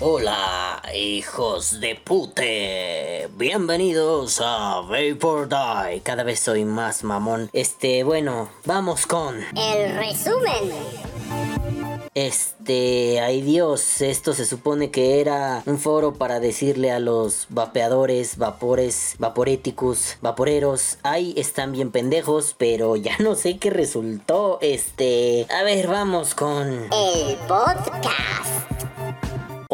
Hola, hijos de pute. Bienvenidos a Vapor Die. Cada vez soy más mamón. Este, bueno, vamos con. El resumen. Este, ay Dios, esto se supone que era un foro para decirle a los vapeadores, vapores, vaporéticos, vaporeros, ay, están bien pendejos, pero ya no sé qué resultó. Este, a ver, vamos con... El podcast.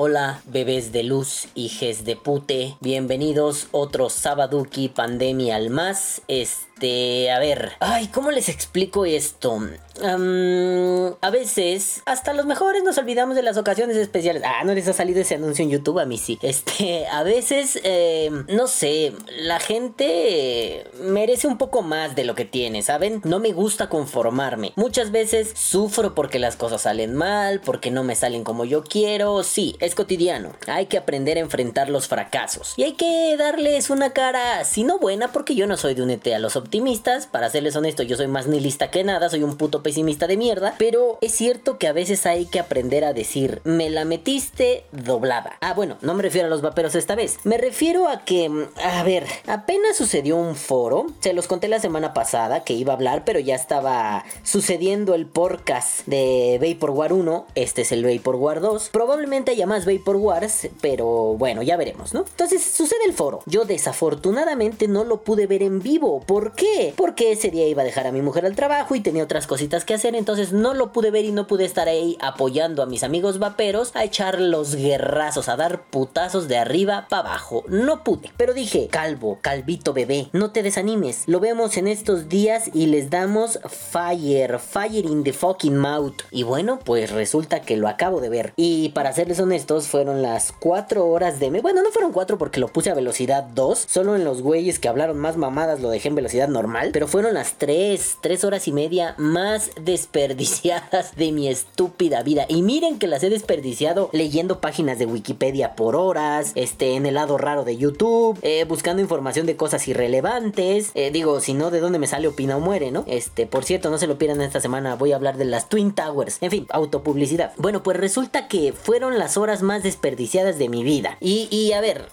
Hola, bebés de luz, hijes de pute. Bienvenidos otro Sabaduki Pandemia al más. Este, a ver. Ay, ¿cómo les explico esto? a veces, hasta los mejores nos olvidamos de las ocasiones especiales. Ah, no les ha salido ese anuncio en YouTube, a mí sí. Este, a veces, em, no sé, la gente merece un poco más de lo que tiene, ¿saben? No me gusta conformarme. Muchas veces sufro porque las cosas salen mal, porque no me salen como yo quiero. Sí, es cotidiano. Hay que aprender a enfrentar los fracasos. Y hay que darles una cara, si no buena, porque yo no soy de unete a los optimistas. Para serles honesto, yo soy más nihilista que nada, soy un puto pesimista de mierda. Pero es cierto que a veces hay que aprender a decir, me la metiste doblada. Ah, bueno, no me refiero a los vaperos esta vez. Me refiero a que, a ver, apenas sucedió un foro. Se los conté la semana pasada que iba a hablar, pero ya estaba sucediendo el podcast de Vapor War 1. Este es el Vapor War 2. Probablemente haya más Vapor Wars, pero bueno, ya veremos, ¿no? Entonces sucede el foro. Yo desafortunadamente no lo pude ver en vivo. ¿Por qué? Porque ese día iba a dejar a mi mujer al trabajo y tenía otras cositas que hacer, entonces no lo pude ver y no pude estar ahí apoyando a mis amigos vaperos a echar los guerrazos, a dar putazos de arriba para abajo. No pude, pero dije, calvo, calvito bebé, no te desanimes. Lo vemos en estos días y les damos fire, fire in the fucking mouth. Y bueno, pues resulta que lo acabo de ver. Y para serles honestos, fueron las 4 horas de... Bueno, no fueron 4 porque lo puse a velocidad 2. Solo en los güeyes que hablaron más mamadas lo dejé en velocidad normal. Pero fueron las 3, 3 horas y media más desperdiciadas de mi estúpida vida. Y miren que las he desperdiciado leyendo páginas de Wikipedia por horas. Este, en el lado raro de YouTube. Eh, buscando información de cosas irrelevantes. Eh, digo, si no, ¿de dónde me sale Opina o Muere, no? Este, por cierto, no se lo pierdan esta semana. Voy a hablar de las Twin Towers. En fin, autopublicidad. Bueno, pues resulta que fueron las horas más desperdiciadas de mi vida. Y, y a ver,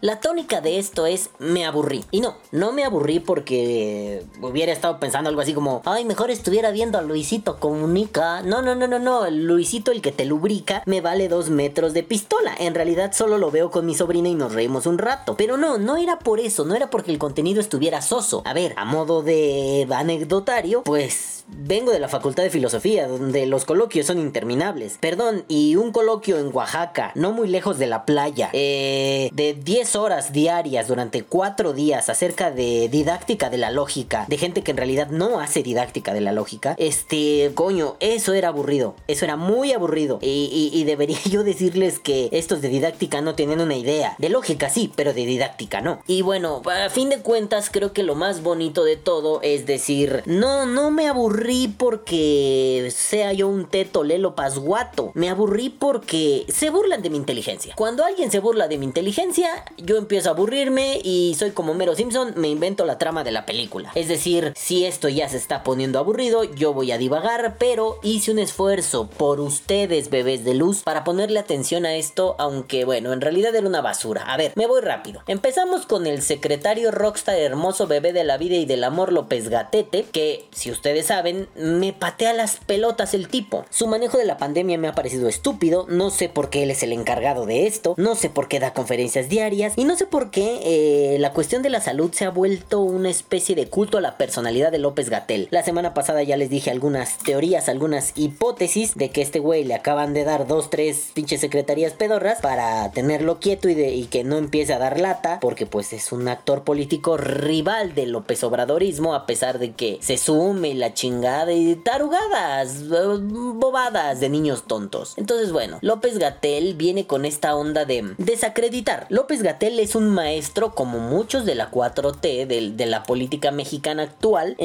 la tónica de esto es me aburrí. Y no, no me aburrí porque hubiera estado pensando algo así como, ay, mejor estuviera viendo a Luisito comunica. No, no, no, no, no. Luisito, el que te lubrica, me vale dos metros de pistola. En realidad solo lo veo con mi sobrina y nos reímos un rato. Pero no, no era por eso, no era porque el contenido estuviera soso. A ver, a modo de anecdotario, pues vengo de la Facultad de Filosofía, donde los coloquios son interminables. Perdón, y un coloquio en Oaxaca, no muy lejos de la playa. Eh de 10 horas diarias durante 4 días acerca de didáctica de la lógica, de gente que en realidad no hace didáctica de la lógica, este, coño, eso era aburrido, eso era muy aburrido. Y, debería yo decirles que estos de didáctica no tienen una idea. De lógica sí, pero de didáctica no. Y bueno, a fin de cuentas creo que lo más bonito de todo es decir, no, no me aburrí porque sea yo un teto lelo pasguato. Me aburrí porque se burlan de mi inteligencia. Cuando alguien se burla de mi inteligencia, yo empiezo a aburrirme y soy como Mero Simpson, me invento la trama de la película. Es decir, si esto ya se está poniendo aburrido, yo voy a divagar, pero hice un esfuerzo por ustedes, bebés de luz, para ponerle atención a esto, aunque bueno, en realidad era una basura. A ver, me voy rápido. Empezamos con el secretario rockstar hermoso bebé de la vida y del amor López Gatete, que si ustedes saben, me patea las pelotas el tipo. Su manejo de la pandemia me ha parecido estúpido, no sé por qué él es el encargado de esto, no sé por qué da conferencias diarias y no sé por qué eh, la cuestión de la salud se ha vuelto una especie de culto a la personalidad de López Gatel. La semana pasada ya les dije algunas teorías, algunas hipótesis de que este güey le acaban de dar dos, tres pinches secretarías pedorras para tenerlo quieto y, de, que no empiece a dar lata porque pues es un actor político rival del López Obradorismo a pesar de que se sume la chingada chingada y tarugadas, eh, bobadas de niños tontos. Entonces, bueno, López Gatel viene con esta onda de desacreditar. López Gatel es un maestro, como muchos de la 4T, de, la política mexicana actual,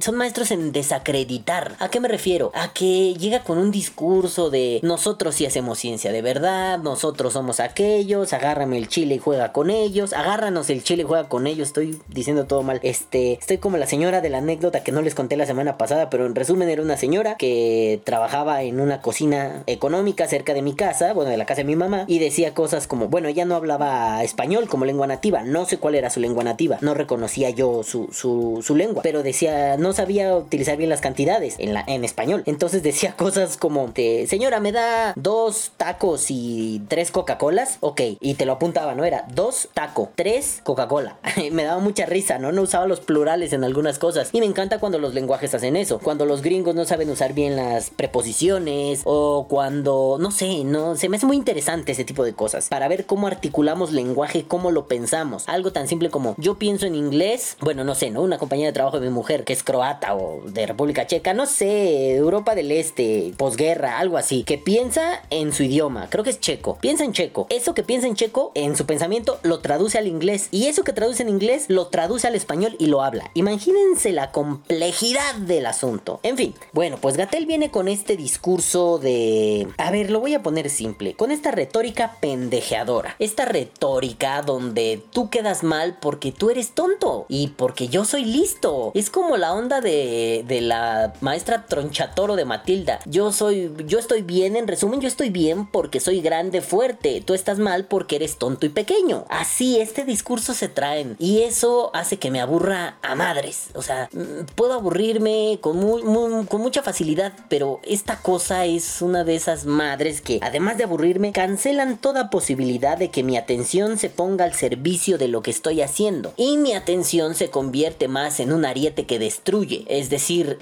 son maestros en desacreditar. ¿A qué me refiero? A que llega con un discurso de nosotros sí hacemos ciencia de verdad, nosotros somos aquellos, agárrame el chile y juega con ellos, agárranos el chile y juega con ellos, estoy diciendo todo mal. Este, estoy como la señora de la anécdota que no les conté la semana pasada, pero en resumen era una señora que trabajaba en una cocina económica cerca de mi casa, bueno, de la casa de mi mamá, y decía cosas como, bueno, ella no hablaba español como lengua nativa, no sé cuál era su lengua nativa, no reconocía yo su, su, lengua, pero decía, no sabía utilizar bien las cantidades en, la, en español. Entonces decía cosas como, señora, me da dos tacos y tres Coca-Colas, ok, y te lo apuntaba, ¿no? Era dos taco, tres Coca-Cola. me daba mucha risa, ¿no? No usaba los plurales en algunas cosas. Y me encanta cuando los lenguajes hacen eso, cuando los gringos no saben usar bien las preposiciones o cuando, no sé, no, se me hace muy interesante ese tipo de cosas, para ver cómo articulamos lenguaje, cómo lo pensamos. Algo tan simple como yo pienso en inglés, bueno, no sé, ¿no? Una compañía de trabajo de mi mujer que es croata o de República Checa, no sé, Europa del Este, posguerra, algo así, que piensa en su idioma, creo que es checo, piensa en checo. Eso que piensa en checo, en su pensamiento, lo traduce al inglés. Y eso que traduce en inglés, lo traduce al español y lo habla. Imagínense la complejidad del asunto. En fin, bueno, pues Gatel viene con este discurso de... A ver, lo voy a poner simple, con esta retórica pendejeadora. Esta retórica donde tú quedas mal porque tú eres tonto y porque yo soy listo. Es como la onda de, de la maestra Tronchatoro de Matilda. Yo soy, yo estoy bien, en resumen, yo estoy bien porque soy grande, fuerte. Tú estás mal porque eres tonto y pequeño. Así, este discurso se traen y eso hace que me aburra a madres. O sea, mm, puedo aburrirme con, mucha facilidad, pero esta cosa es una de esas madres que, además de aburrirme, cancelan toda posibilidad de que mi atención se ponga al servicio de lo que estoy haciendo. Y mi atención se convierte más en un ariete que destruye. Es decir,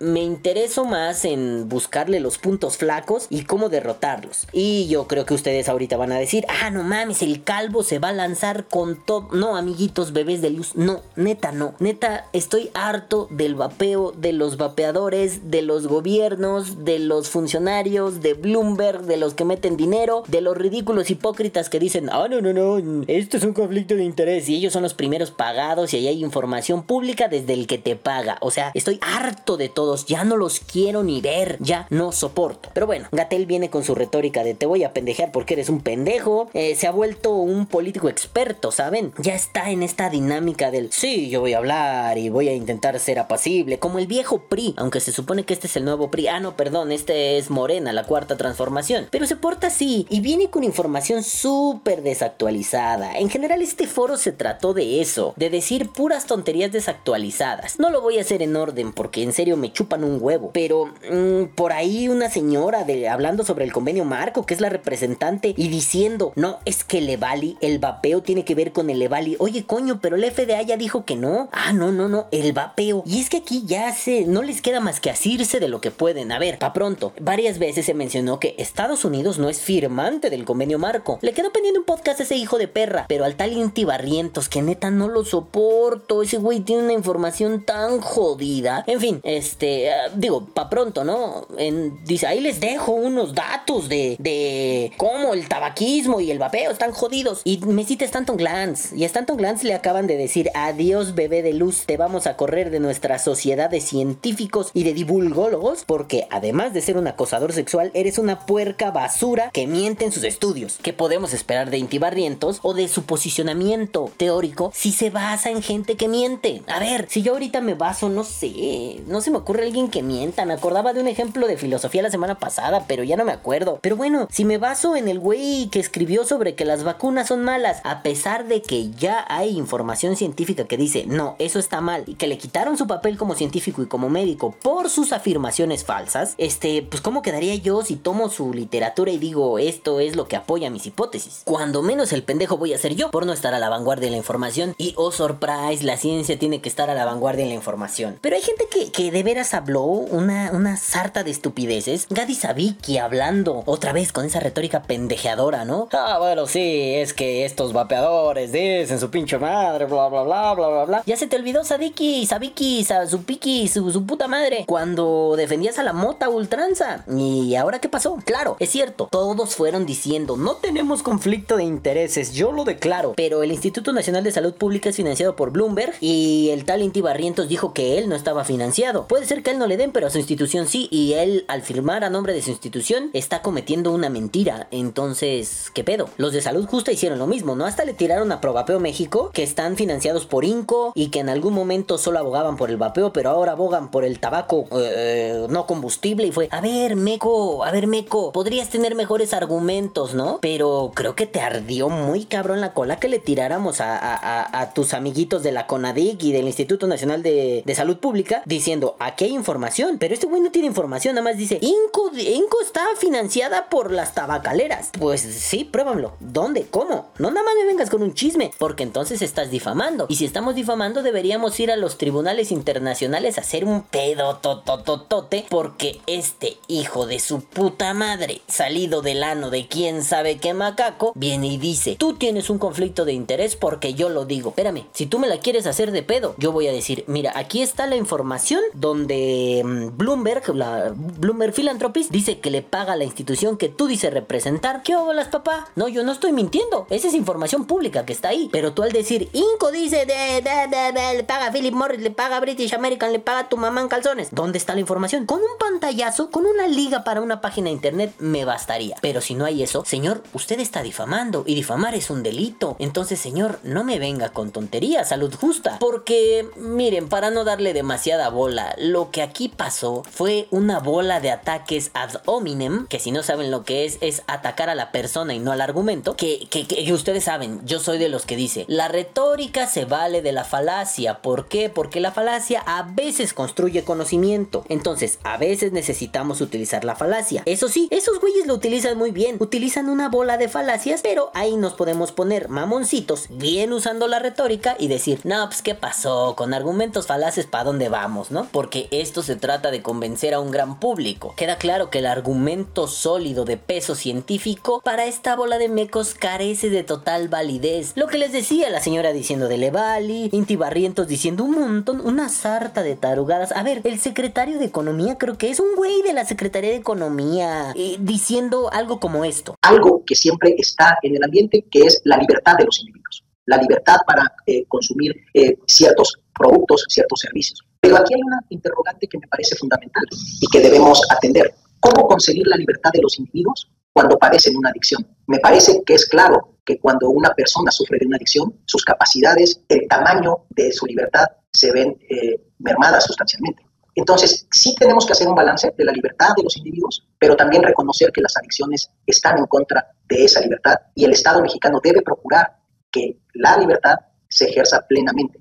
me intereso más en buscarle los puntos flacos y cómo derrotarlos. Y yo creo que ustedes ahorita van a decir, ah, no mames, el calvo se va a lanzar con todo. No, amiguitos, bebés de luz. No, neta, no. Neta, estoy harto del vapeo, de los vapeadores, de los gobiernos, de los funcionarios, de Bloomberg, de los que meten dinero, de los ridículos hipócritas que dicen, ah, no, no, no, esto es un conflicto de interés y ellos son los primeros pagados y ahí hay información pública desde el que te paga. O sea, estoy harto de todos, ya no los quiero ni ver, ya no soporto. Pero bueno, Gatel viene con su retórica de te voy a pendejear porque eres un pendejo. Eh, se ha vuelto un político experto, ¿saben? Ya está en esta dinámica del sí, yo voy a hablar y voy a intentar ser apacible, como el viejo PRI, aunque se supone que este es el nuevo PRI. Ah, no, perdón, este es Morena, la cuarta transformación. Pero se porta así y viene con información súper desactualizada. En general, este foro se trató de eso, de decir puras tonterías desactualizadas. No lo voy a hacer en orden porque en serio me chupan un huevo, pero mm, por ahí una señora de, hablando sobre el convenio marco, que es la representante, y diciendo, no, es que el Evali, el vapeo tiene que ver con el Evali. Oye, coño, pero el FDA ya dijo que no. Ah, no, no, no, el vapeo. Y es que aquí ya no les queda más que asirse de lo que pueden. A ver, pa' pronto, varias veces se mencionó que Estados Unidos no es firmante del convenio marco. Le quedó pendiente un podcast ese hijo de perra, pero al tal Inti Barrientos, que neta no lo soporto. Ese güey tiene una información tan jodida. En fin, este, ah, digo, pa' pronto, ¿no? En, dice, ahí les dejo unos datos de, de cómo el tabaquismo y el vapeo están jodidos. Y me cita Stanton Glantz. Y a Stanton Glantz le acaban de decir, adiós bebé de luz, te vamos a correr de nuestra sociedad de científicos y de divulgólogos, porque además de ser un acosador sexual, eres una puerca basura que miente en sus estudios. ¿Qué podemos esperar de Intibarrientos o de su posicionamiento teórico si se basa en gente que miente? A ver, si yo ahorita me baso, no sé, no se me ocurre alguien que mienta. Me acordaba de un ejemplo de filosofía la semana pasada, pero ya no me acuerdo. Pero bueno, si me baso en el güey que escribió sobre que las vacunas son malas, a pesar de que ya hay información científica que dice, no, eso está mal, y que le quitaron su papel como científico y como médico por sus afirmaciones falsas, este, pues ¿cómo quedaría yo si tomo su literatura y digo, esto es lo que apoya mis hipótesis? Cuando menos el pendejo voy a ser yo por no estar a la vanguardia de la información y, oh surprise, la ciencia tiene que estar a la vanguardia de la información. Pero hay gente que, que de veras habló una, una sarta de estupideces. Gadi Sabiki hablando otra vez con esa retórica pendejeadora, ¿no? Ah, bueno, sí, es que estos vapeadores dicen su pinche madre, bla, bla, bla, bla, bla, bla. Ya se te olvidó Sadiki, Sabiki, Sazupiki, su, puta madre cuando defendías a la mota ultranza. ¿Y ahora qué pasó? Claro, es cierto, todos fueron diciendo, no tenemos conflicto de intereses, yo lo declaro. Pero el Instituto Nacional de Salud Pública es financiado por Bloomberg y el tal Inti Barrientos dijo que él no estaba financiado. Puede ser que él no le den, pero a su institución sí. Y él, al firmar a nombre de su institución, está cometiendo una mentira. Entonces, ¿qué pedo? Los de Salud Justa hicieron lo mismo, ¿no? Hasta le tiraron a Provapeo México, que están financiados por Inco y que en algún momento solo abogaban por el vapeo, pero ahora abogan por el tabaco eh, no combustible. Y fue, a ver, Meco, a ver, Meco, podrías tener mejores argumentos, ¿no? Pero creo que te ardió muy cabrón la cola que le tiráramos a, tus amiguitos de la CONADIC y del Instituto Nacional de, Salud Pública diciendo, aquí hay información, pero este güey no tiene información, nada más dice, Inco, Inco está financiada por las tabacaleras. Pues sí, pruébamelo. ¿Dónde? ¿Cómo? No nada más me vengas con un chisme, porque entonces estás difamando. Y si estamos difamando, deberíamos ir a los tribunales internacionales a hacer un pedo totototote, porque este hijo de su puta madre, salido del ano de quién sabe qué macaco, viene y dice, tú tienes un conflicto de interés porque yo lo digo. Espérame, si tú me la quieres hacer de pedo, yo voy a decir, mira, aquí está la información donde mm, Bloomberg, la Bloomberg Philanthropies, dice que le paga a la institución que tú dices representar. ¿Qué las papá? No, yo no estoy mintiendo. Esa es información pública que está ahí. Pero tú al decir, Inco dice, le paga a Philip Morris, le paga a British American, le paga a tu mamá en calzones. ¿Dónde está la información? Con un pantallazo, con una liga para una página de internet, me bastaría. Pero si no hay eso, señor, usted está difamando. Y difamar es un delito. Entonces, señor, no me venga con tonterías, salud justa. Porque, miren, para no darle demasiada bola, lo que aquí pasó fue una bola de ataques ad hominem, que si no saben lo que es, es atacar a la persona y no al argumento, que, que, ustedes saben, yo soy de los que dice, la retórica se vale de la falacia. ¿Por qué? Porque la falacia a veces construye conocimiento. Entonces, a veces necesitamos utilizar la falacia. Eso sí, esos güeyes lo utilizan muy bien. Utilizan una bola de falacias, pero ahí nos podemos poner mamoncitos, bien usando la retórica y decir, no, pues qué pasó, con argumentos falaces, ¿para dónde vamos, no? Porque esto se trata de convencer a un gran público. Queda claro que el argumento sólido de peso científico para esta bola de mecos carece de total validez. Lo que les decía la señora diciendo de Levali, Inti Barrientos diciendo un montón, una sarta de tarugadas. A ver, el secretario de Economía creo que es un güey de la Secretaría de Economía eh, diciendo algo como esto. Algo que siempre está en el ambiente, que es la libertad de los individuos. La libertad para eh, consumir eh, ciertos productos, ciertos servicios. Pero aquí hay una interrogante que me parece fundamental y que debemos atender. ¿Cómo conseguir la libertad de los individuos cuando padecen una adicción. Me parece que es claro que cuando una persona sufre de una adicción, sus capacidades, el tamaño de su libertad se ven eh, mermadas sustancialmente. Entonces, sí tenemos que hacer un balance de la libertad de los individuos, pero también reconocer que las adicciones están en contra de esa libertad y el Estado mexicano debe procurar que la libertad se ejerza plenamente.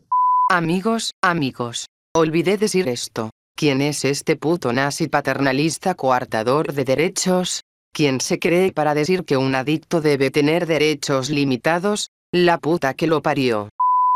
Amigos, amigos, olvidé decir esto. ¿Quién es este puto nazi paternalista coartador de derechos? ¿Quién se cree para decir que un adicto debe tener derechos limitados? La puta que lo parió.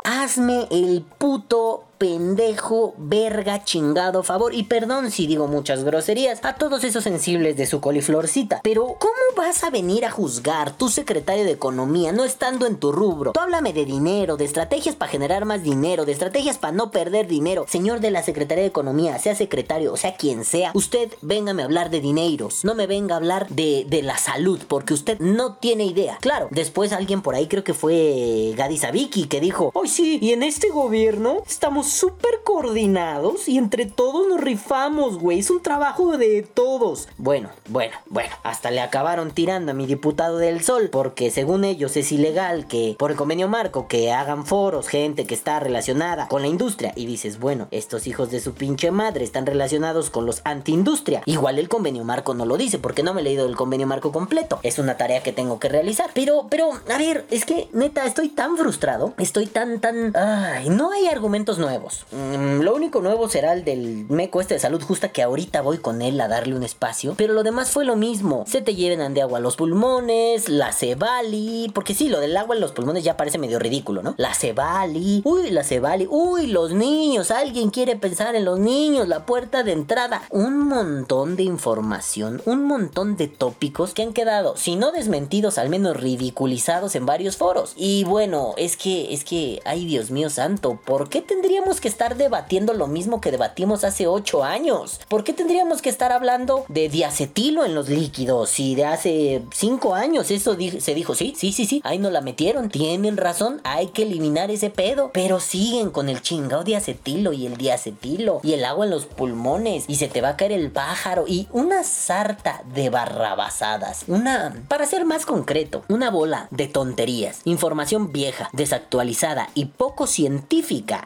Hazme el puto pendejo, verga, chingado favor. Y perdón si digo muchas groserías a todos esos sensibles de su coliflorcita. Pero, ¿cómo vas a venir a juzgar tu secretario de Economía no estando en tu rubro? Tú háblame de dinero, de estrategias para generar más dinero, de estrategias para no perder dinero. Señor de la Secretaría de Economía, sea secretario o sea quien sea, usted véngame a hablar de dineros. No me venga a hablar de, de la salud, porque usted no tiene idea. Claro, después alguien por ahí, creo que fue Gadi Sabiki, que dijo: Ay, sí, y en este gobierno estamos súper coordinados y entre todos nos rifamos, güey. Es un trabajo de todos. Bueno, bueno, bueno. Hasta le acabaron tirando a mi diputado del Sol porque según ellos es ilegal que por el convenio marco que hagan foros, gente que está relacionada con la industria. Y dices, bueno, estos hijos de su pinche madre están relacionados con los anti-industria. Igual el convenio marco no lo dice porque no me he leído el convenio marco completo. Es una tarea que tengo que realizar. Pero, pero, a ver, es que neta, estoy tan frustrado. Estoy tan, tan... Ay, no hay argumentos nuevos Mm, lo único nuevo será el del meco este de salud justa que ahorita voy con él a darle un espacio. Pero lo demás fue lo mismo. Se te lleven de agua los pulmones, la cebali. Porque sí, lo del agua en los pulmones ya parece medio ridículo, ¿no? La cebali. Uy, la cebali. Uy, los niños. Alguien quiere pensar en los niños. La puerta de entrada. Un montón de información. Un montón de tópicos que han quedado, si no desmentidos, al menos ridiculizados en varios foros. Y bueno, es que, es que, ay Dios mío santo, ¿por qué tendríamos que estar debatiendo lo mismo que debatimos hace 8 años? ¿Por qué tendríamos que estar hablando de diacetilo en los líquidos? Y de hace 5 años eso se dijo, sí, sí, sí, sí, ahí no la metieron. Tienen razón, hay que eliminar ese pedo. Pero siguen con el chingado diacetilo y el diacetilo y el agua en los pulmones y se te va a caer el pájaro y una sarta de barrabasadas. Una, para ser más concreto, una bola de tonterías. Información vieja, desactualizada y poco científica.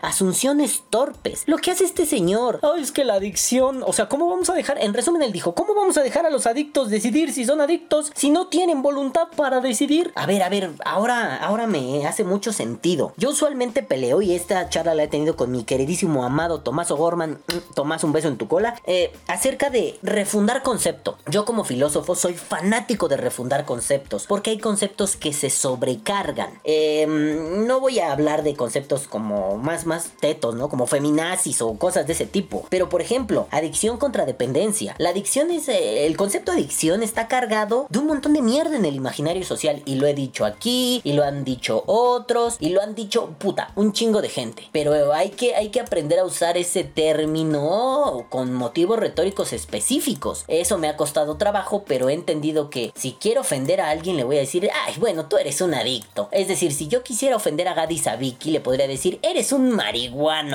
Asunciones torpes. Lo que hace este señor. Ay, es que la adicción. O sea, ¿cómo vamos a dejar? En resumen, él dijo: ¿Cómo vamos a dejar a los adictos decidir si son adictos si no tienen voluntad para decidir? A ver, a ver, ahora, ahora me hace mucho sentido. Yo usualmente peleo y esta charla la he tenido con mi queridísimo amado Tomás O'Gorman. Mm, Tomás, un beso en tu cola. Eh, acerca de refundar concepto. Yo, como filósofo, soy fanático de refundar conceptos porque hay conceptos que se sobrecargan. Em, no voy a hablar de conceptos como más, más Como feminazis o cosas de ese tipo. Pero, por ejemplo, adicción contra dependencia. La adicción es. Eh, el concepto de adicción está cargado de un montón de mierda en el imaginario social. Y lo he dicho aquí, y lo han dicho otros, y lo han dicho, puta, un chingo de gente. Pero hay que, hay que aprender a usar ese término con motivos retóricos específicos. Eso me ha costado trabajo, pero he entendido que si quiero ofender a alguien, le voy a decir, ay, bueno, tú eres un adicto. Es decir, si yo quisiera ofender a Gadi Sabiki, le podría decir, eres un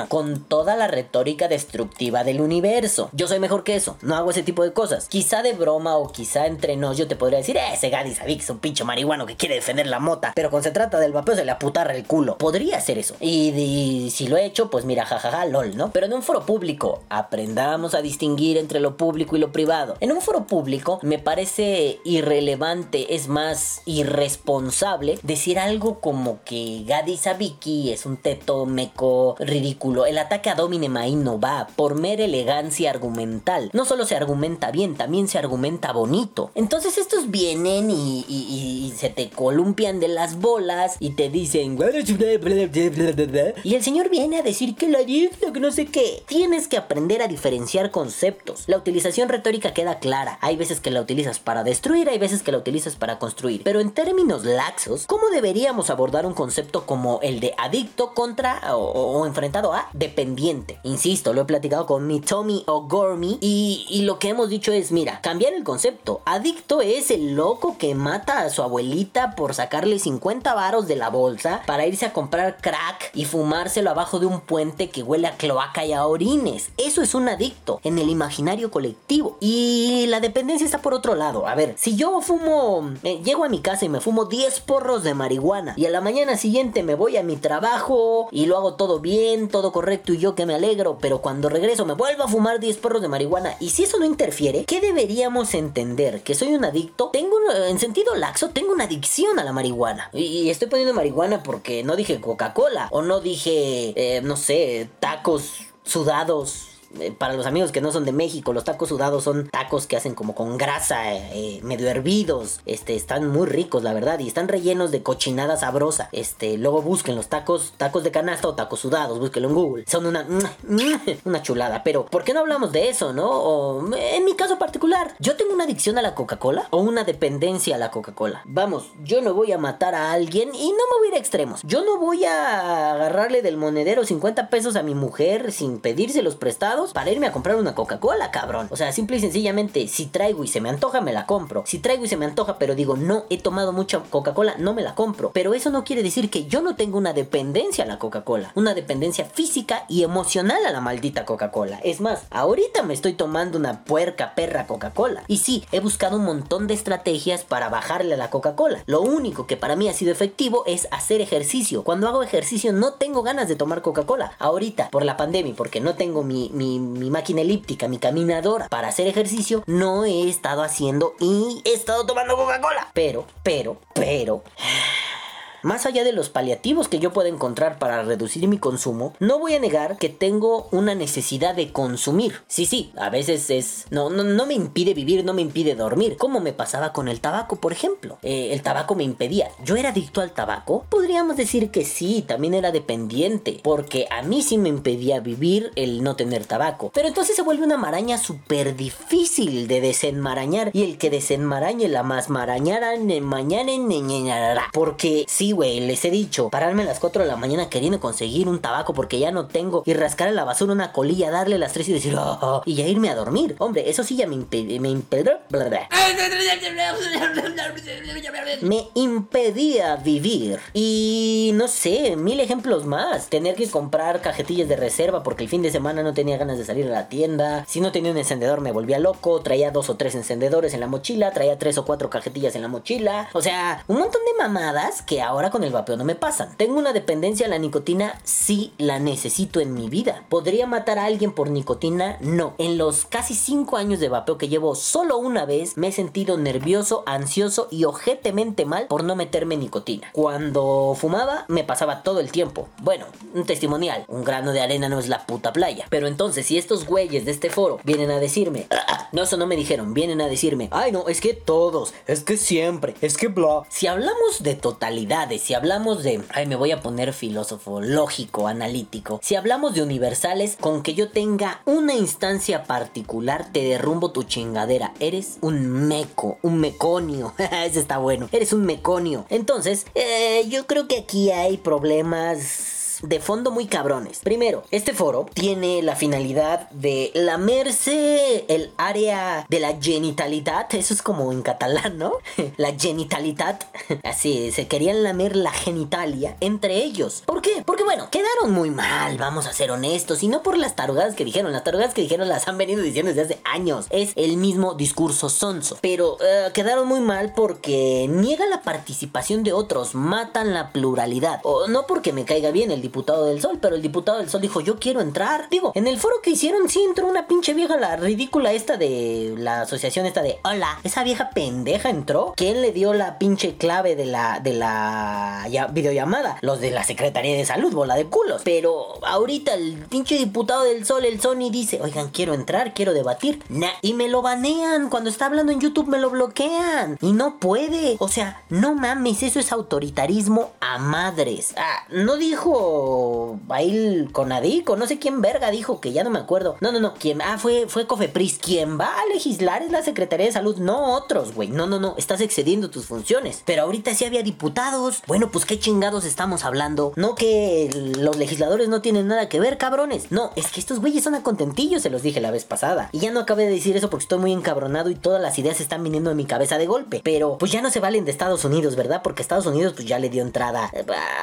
con toda la retórica destructiva del universo. Yo soy mejor que eso, no hago ese tipo de cosas. Quizá de broma o quizá entre nos yo te podría decir, eh, ese Gadi Sabiki es un pincho marihuano que quiere defender la mota, pero cuando se trata del vapeo se le aputarra el culo. Podría hacer eso. Y, si lo he hecho, pues mira, jajaja, lol, ¿no? Pero en un foro público, aprendamos a distinguir entre lo público y lo privado. En un foro público me parece irrelevante, es más irresponsable decir algo como que Gadi Sabiki es un teto meco ridículo. El ataque a Domine Main no va por mera elegancia argumental. No solo se argumenta bien, también se argumenta bonito. Entonces estos vienen y, se te columpian de las bolas y te dicen... Y el señor viene a decir que la adicto, que no sé qué. Tienes que aprender a diferenciar conceptos. La utilización retórica queda clara. Hay veces que la utilizas para destruir, hay veces que la utilizas para construir. Pero en términos laxos, ¿cómo deberíamos abordar un concepto como el de adicto contra o, a dependiente? Insisto, lo he platicado con mi Tommy O'Gormy y, y lo que hemos dicho es, mira, cambiar el concepto. Adicto es el loco que mata a su abuelita por sacarle 50 varos de la bolsa para irse a comprar crack y fumárselo abajo de un puente que huele a cloaca y a orines. Eso es un adicto en el imaginario colectivo. Y la dependencia está por otro lado. A ver, si yo fumo, eh, llego a mi casa y me fumo 10 porros de marihuana y a la mañana siguiente me voy a mi trabajo y lo hago todo bien, todo correcto y yo que me alegro, pero cuando regreso me vuelvo a fumar 10 porros de marihuana y si eso no interfiere, ¿qué deberíamos entender? ¿Que soy un adicto? Tengo, en sentido laxo, tengo una adicción a la marihuana. Y, estoy poniendo marihuana porque no dije Coca-Cola o no dije, eh, no sé, tacos sudados para los amigos que no son de México, los tacos sudados son tacos que hacen como con grasa, eh, medio hervidos. Este, están muy ricos, la verdad, y están rellenos de cochinada sabrosa. Este, luego busquen los tacos, tacos de canasta o tacos sudados, búsquenlo en Google. Son una, una chulada. Pero, ¿por qué no hablamos de eso, no? O, en mi caso particular, yo tengo una adicción a la Coca-Cola o una dependencia a la Coca-Cola. Vamos, yo no voy a matar a alguien y no me voy a ir a extremos. Yo no voy a agarrarle del monedero 50 pesos a mi mujer sin pedírselos prestados para irme a comprar una Coca-Cola, cabrón. O sea, simple y sencillamente, si traigo y se me antoja, me la compro. Si traigo y se me antoja, pero digo, no he tomado mucha Coca-Cola, no me la compro. Pero eso no quiere decir que yo no tengo una dependencia a la Coca-Cola. Una dependencia física y emocional a la maldita Coca-Cola. Es más, ahorita me estoy tomando una puerca perra Coca-Cola. Y sí, he buscado un montón de estrategias para bajarle a la Coca-Cola. Lo único que para mí ha sido efectivo es hacer ejercicio. Cuando hago ejercicio no tengo ganas de tomar Coca-Cola. Ahorita, por la pandemia, porque no tengo mi mi, máquina elíptica, mi caminadora para hacer ejercicio, no he estado haciendo y he estado tomando Coca-Cola. Pero, pero, pero... Más allá de los paliativos que yo pueda encontrar para reducir mi consumo, no voy a negar que tengo una necesidad de consumir. Sí, sí, a veces es... No, no, no me impide vivir, no me impide dormir. Como me pasaba con el tabaco, por ejemplo. Eh, el tabaco me impedía. ¿Yo era adicto al tabaco? Podríamos decir que sí, también era dependiente. Porque a mí sí me impedía vivir el no tener tabaco. Pero entonces se vuelve una maraña súper difícil de desenmarañar. Y el que desenmarañe la más marañara, mañana, Porque sí güey, les he dicho, pararme a las 4 de la mañana queriendo conseguir un tabaco porque ya no tengo y rascar en la basura una colilla, darle las 3 y decir, oh, oh", y ya irme a dormir. Hombre, eso sí ya me impedía, me impedía, me impedía vivir. Y no sé, mil ejemplos más. Tener que comprar cajetillas de reserva porque el fin de semana no tenía ganas de salir a la tienda. Si no tenía un encendedor me volvía loco. Traía dos o tres encendedores en la mochila. Traía tres o cuatro cajetillas en la mochila. O sea, un montón de mamadas que ahora con el vapeo no me pasan. Tengo una dependencia a la nicotina, sí la necesito en mi vida. ¿Podría matar a alguien por nicotina? No. En los casi cinco años de vapeo que llevo, solo una vez me he sentido nervioso, ansioso y ojetemente mal por no meterme nicotina. Cuando fumaba, me pasaba todo el tiempo. Bueno, un testimonial. Un grano de arena no es la puta playa. Pero entonces, si estos güeyes de este foro vienen a decirme, no, eso no me dijeron, vienen a decirme, ay no, es que todos, es que siempre, es que bla. Si hablamos de si hablamos de, ay, me voy a poner filósofo, lógico, analítico, si hablamos de universales, con que yo tenga una instancia particular, te derrumbo tu chingadera. Eres un meco, un meconio. Ese está bueno. Eres un meconio. Entonces, eh, yo creo que aquí hay problemas de fondo muy cabrones. Primero, este foro tiene la finalidad de lamerse el área de la genitalidad. Eso es como en catalán, ¿no? la genitalidad. Así, se querían lamer la genitalia entre ellos. ¿Por qué? Porque bueno, quedaron muy mal, vamos a ser honestos. Y no por las tarugadas que dijeron. Las tarugadas que dijeron las han venido diciendo desde hace años. Es el mismo discurso sonso. Pero eh, quedaron muy mal porque niega la participación de otros, matan la pluralidad. O no porque me caiga bien el diputado del Sol, pero el diputado del Sol dijo, yo quiero entrar. Digo, en el foro que hicieron sí entró una pinche vieja, la ridícula esta de la asociación esta de, hola, esa vieja pendeja entró. ¿Quién le dio la pinche clave de la, de la videollamada? Los de la Secretaría de Salud, bola de culos. Pero ahorita el pinche diputado del Sol, el Sony, dice, oigan, quiero entrar, quiero debatir. Y me lo banean. Cuando está hablando en YouTube me lo bloquean. Y no puede. O sea, no mames, eso es autoritarismo a madres. Ah, no dijo Oh. Bail Conadico, no sé quién verga dijo que ya no me acuerdo. No, no, no, quién, ah, fue, fue Cofepris. Quien va a legislar es la Secretaría de Salud, no otros, güey. No, no, no, estás excediendo tus funciones. Pero ahorita sí había diputados. Bueno, pues qué chingados estamos hablando. No que los legisladores no tienen nada que ver, cabrones. No, es que estos güeyes son a contentillo, se los dije la vez pasada. Y ya no acabé de decir eso porque estoy muy encabronado y todas las ideas están viniendo en mi cabeza de golpe. Pero pues ya no se valen de Estados Unidos, ¿verdad? Porque Estados Unidos pues ya le dio entrada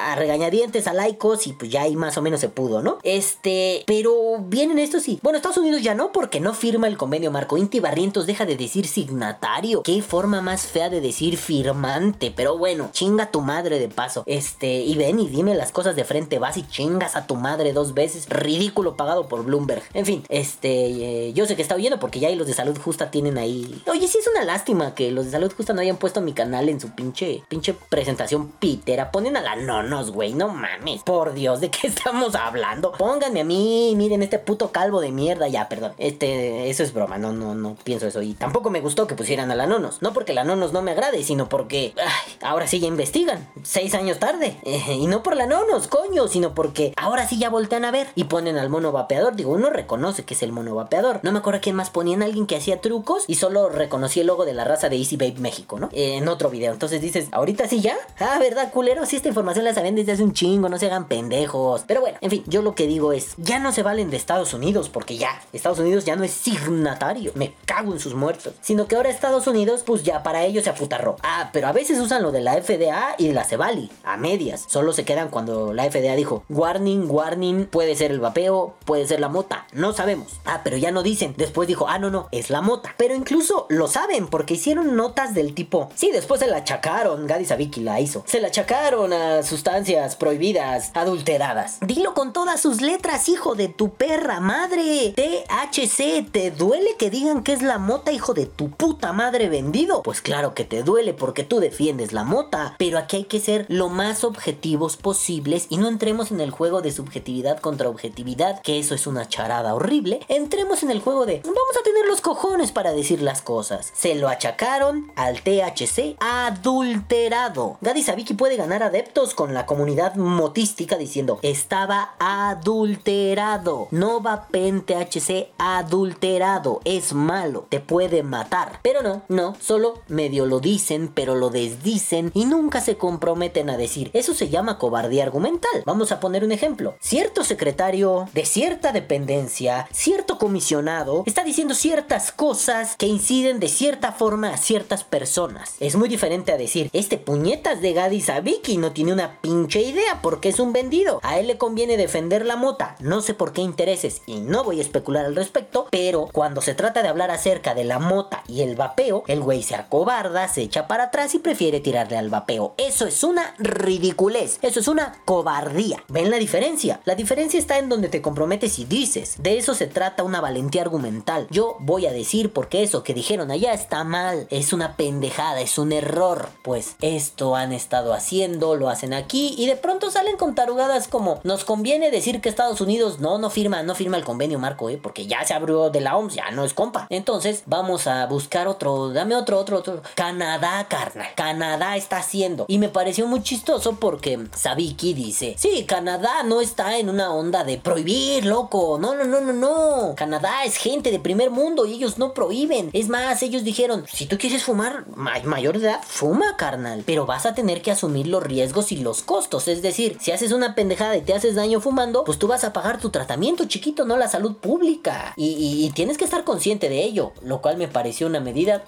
a regañadientes a laicos y pues ya ahí más o menos se pudo, ¿no? Este, pero vienen estos sí. Bueno, Estados Unidos ya no porque no firma el convenio Marco Inti Barrientos deja de decir signatario. Qué forma más fea de decir firmante, pero bueno, chinga tu madre de paso. Este, y ven y dime las cosas de frente, vas y chingas a tu madre dos veces. Ridículo pagado por Bloomberg. En fin, este, eh, yo sé que está oyendo porque ya ahí los de salud justa tienen ahí. Oye, sí es una lástima que los de salud justa no hayan puesto mi canal en su pinche, pinche presentación pitera. Ponen a la nonos, güey, no mames. Por Dios, ¿de qué estamos hablando? Pónganme a mí, miren este puto calvo de mierda. Ya, perdón. Este, eso es broma, no, no, no pienso eso. Y tampoco me gustó que pusieran a la nonos. No porque la nonos no me agrade, sino porque, ay, ahora sí ya investigan. Seis años tarde. y no por la nonos, coño, sino porque ahora sí ya voltean a ver y ponen al mono vapeador. Digo, uno reconoce que es el mono vapeador. No me acuerdo quién más ponían a alguien que hacía trucos y solo reconocí el logo de la raza de Easy Babe México, ¿no? en otro video. Entonces dices, ahorita sí ya. Ah, ¿verdad, culero? Si esta información la saben desde hace un chingo, no se hagan pendejos. Pero bueno, en fin, yo lo que digo es, ya no se valen de Estados Unidos, porque ya, Estados Unidos ya no es signatario, me cago en sus muertos, sino que ahora Estados Unidos, pues ya para ellos se aputarró. Ah, pero a veces usan lo de la FDA y la Cevali, a medias, solo se quedan cuando la FDA dijo, warning, warning, puede ser el vapeo, puede ser la mota, no sabemos. Ah, pero ya no dicen, después dijo, ah, no, no, es la mota. Pero incluso lo saben, porque hicieron notas del tipo, sí, después se la achacaron, Gadi Sabiki la hizo, se la achacaron a sustancias prohibidas, adulteradas. Dilo con todas sus letras, hijo de tu perra madre. THC, ¿te duele que digan que es la mota, hijo de tu puta madre vendido? Pues claro que te duele porque tú defiendes la mota. Pero aquí hay que ser lo más objetivos posibles y no entremos en el juego de subjetividad contra objetividad, que eso es una charada horrible. Entremos en el juego de vamos a tener los cojones para decir las cosas. Se lo achacaron al THC adulterado. Gadi Sabiki puede ganar adeptos con la comunidad motística diciendo, estaba adulterado. Novapen THC adulterado. Es malo, te puede matar. Pero no, no, solo medio lo dicen, pero lo desdicen y nunca se comprometen a decir. Eso se llama cobardía argumental. Vamos a poner un ejemplo. Cierto secretario de cierta dependencia, cierto comisionado, está diciendo ciertas cosas que inciden de cierta forma a ciertas personas. Es muy diferente a decir, este puñetas de Gadi Sabiki no tiene una pinche idea porque es un vendido. A él le conviene defender la mota. No sé por qué intereses y no voy a especular al respecto, pero cuando se trata de hablar acerca de la mota y el vapeo, el güey se acobarda, se echa para atrás y prefiere tirarle al vapeo. Eso es una ridiculez. Eso es una cobardía. ¿Ven la diferencia? La diferencia está en donde te comprometes y dices. De eso se trata una valentía argumental. Yo voy a decir porque eso que dijeron allá está mal. Es una pendejada, es un error. Pues esto han estado haciendo, lo hacen aquí y de pronto salen con tarugadas como nos conviene decir que Estados Unidos no, no firma, no firma el convenio marco, ¿eh? porque ya se abrió de la OMS, ya no es compa. Entonces vamos a buscar otro, dame otro, otro, otro. Canadá, carnal. Canadá está haciendo. Y me pareció muy chistoso porque Sabiki dice, sí, Canadá no está en una onda de prohibir, loco. No, no, no, no, no. Canadá es gente de primer mundo y ellos no prohíben. Es más, ellos dijeron, si tú quieres fumar mayor de edad, fuma, carnal. Pero vas a tener que asumir los riesgos y los costos. Es decir, si haces una pendejada y te haces daño fumando, pues tú vas a pagar tu tratamiento, chiquito, no la salud pública. Y, tienes que estar consciente de ello, lo cual me pareció una medida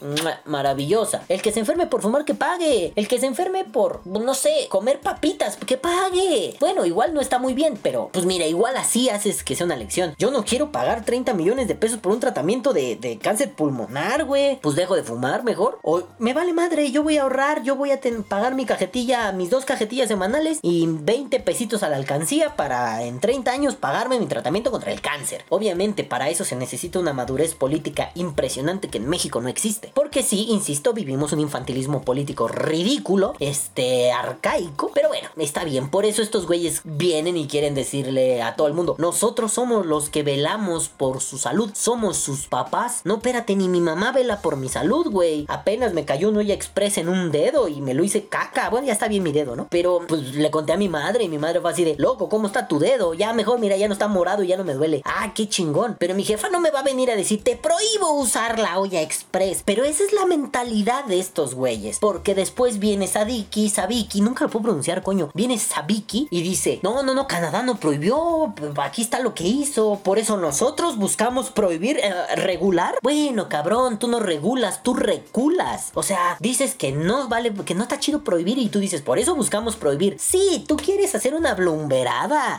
maravillosa. El que se enferme por fumar, que pague. El que se enferme por, no sé, comer papitas, que pague. Bueno, igual no está muy bien, pero pues mira, igual así haces que sea una lección. Yo no quiero pagar 30 millones de pesos por un tratamiento de, de cáncer pulmonar, güey. Pues dejo de fumar mejor. O me vale madre, yo voy a ahorrar, yo voy a pagar mi cajetilla, mis dos cajetillas semanales y 20 pesitos a la alcancía para en 30 años pagarme mi tratamiento contra el cáncer. Obviamente, para eso se necesita una madurez política impresionante que en México no existe. Porque sí, insisto, vivimos un infantilismo político ridículo, este, arcaico. Pero bueno, está bien. Por eso estos güeyes vienen y quieren decirle a todo el mundo, nosotros somos los que velamos por su salud. Somos sus papás. No, espérate, ni mi mamá vela por mi salud, güey. Apenas me cayó un olla express en un dedo y me lo hice caca. Bueno, ya está bien mi dedo, ¿no? Pero pues le conté a mi madre y mi madre fue así de, loco, ¿cómo está tu dedo? Ya mejor, mira, ya no está morado y ya no me duele. Ah, qué chingón. Pero mi jefa no me va a venir a decir, te prohíbo usar la olla express. Pero esa es la mentalidad de estos güeyes. Porque después viene Sadiki, Sabiki, nunca lo puedo pronunciar, coño. Viene Sabiki y dice, no, no, no, Canadá no prohibió. Aquí está lo que hizo. Por eso nosotros buscamos prohibir, eh, regular. Bueno, cabrón, tú no regulas, tú reculas. O sea, dices que no vale, que no está chido prohibir y tú dices, por eso buscamos prohibir. Sí, tú quieres hacer una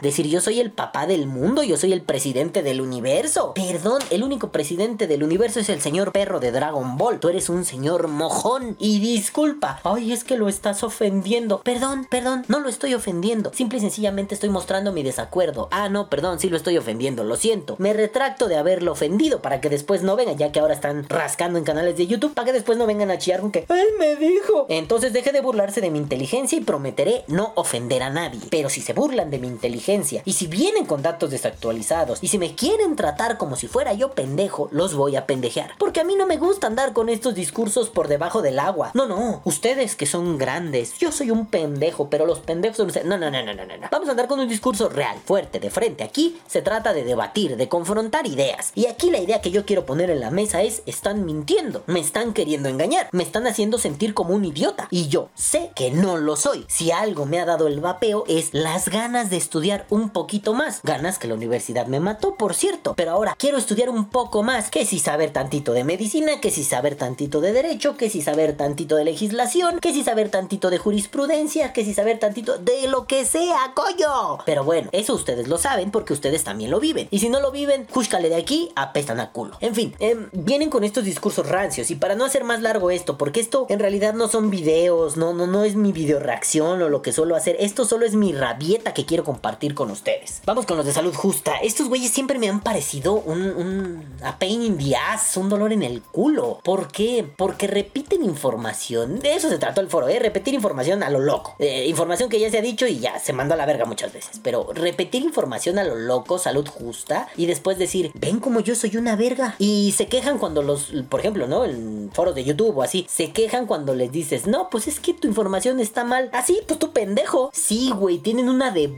Decir, yo soy el papá del mundo, yo soy el presidente del universo. Perdón, el único presidente del universo es el señor perro de Dragon Ball. Tú eres un señor mojón. Y disculpa, ay, es que lo estás ofendiendo. Perdón, perdón, no lo estoy ofendiendo. Simple y sencillamente estoy mostrando mi desacuerdo. Ah, no, perdón, sí lo estoy ofendiendo, lo siento. Me retracto de haberlo ofendido para que después no vengan, ya que ahora están rascando en canales de YouTube, para que después no vengan a chillar con que él me dijo. Entonces deje de burlarse de mi inteligencia y prometeré no ofender a nadie. Pero si se burlan de mi inteligencia y si vienen con datos desactualizados y si me quieren tratar como si fuera yo pendejo, los voy a pendejear. Porque a mí no me gusta andar con estos discursos por debajo del agua. No, no, ustedes que son grandes, yo soy un pendejo, pero los pendejos son ustedes. No, no, no, no, no, no. Vamos a andar con un discurso real, fuerte, de frente. Aquí se trata de debatir, de confrontar ideas. Y aquí la idea que yo quiero poner en la mesa es, están mintiendo, me están queriendo engañar, me están haciendo sentir como un idiota. Y yo sé que no lo soy. Si algo me ha dado el vapeo es las ganas de estudiar un poquito más. Ganas que la universidad me mató, por cierto. Pero ahora quiero estudiar un poco más. Que si saber tantito de medicina, que si saber tantito de derecho, que si saber tantito de legislación, que si saber tantito de jurisprudencia, que si saber tantito de lo que sea, coño. Pero bueno, eso ustedes lo saben porque ustedes también lo viven. Y si no lo viven, júzcale de aquí, apestan a culo. En fin, em, vienen con estos discursos rancios. Y para no hacer más largo esto, porque esto en realidad no son videos, no, no, no es mi video reacción o lo que suelo hacer. Esto solo es mi rabieta que quiero compartir con ustedes. Vamos con los de salud justa. Estos güeyes siempre me han parecido un, un a pain in the ass, un dolor en el culo. ¿Por qué? Porque repiten información. De eso se trató el foro, ¿eh? Repetir información a lo loco. Eh, información que ya se ha dicho y ya se mandó a la verga muchas veces. Pero repetir información a lo loco, salud justa, y después decir, ven como yo soy una verga. Y se quejan cuando los, por ejemplo, ¿no? En foros de YouTube o así, se quejan cuando les dices, no, pues es que tu información está mal. Así, pues tu pendejo. Sí, güey, tienen tienen una de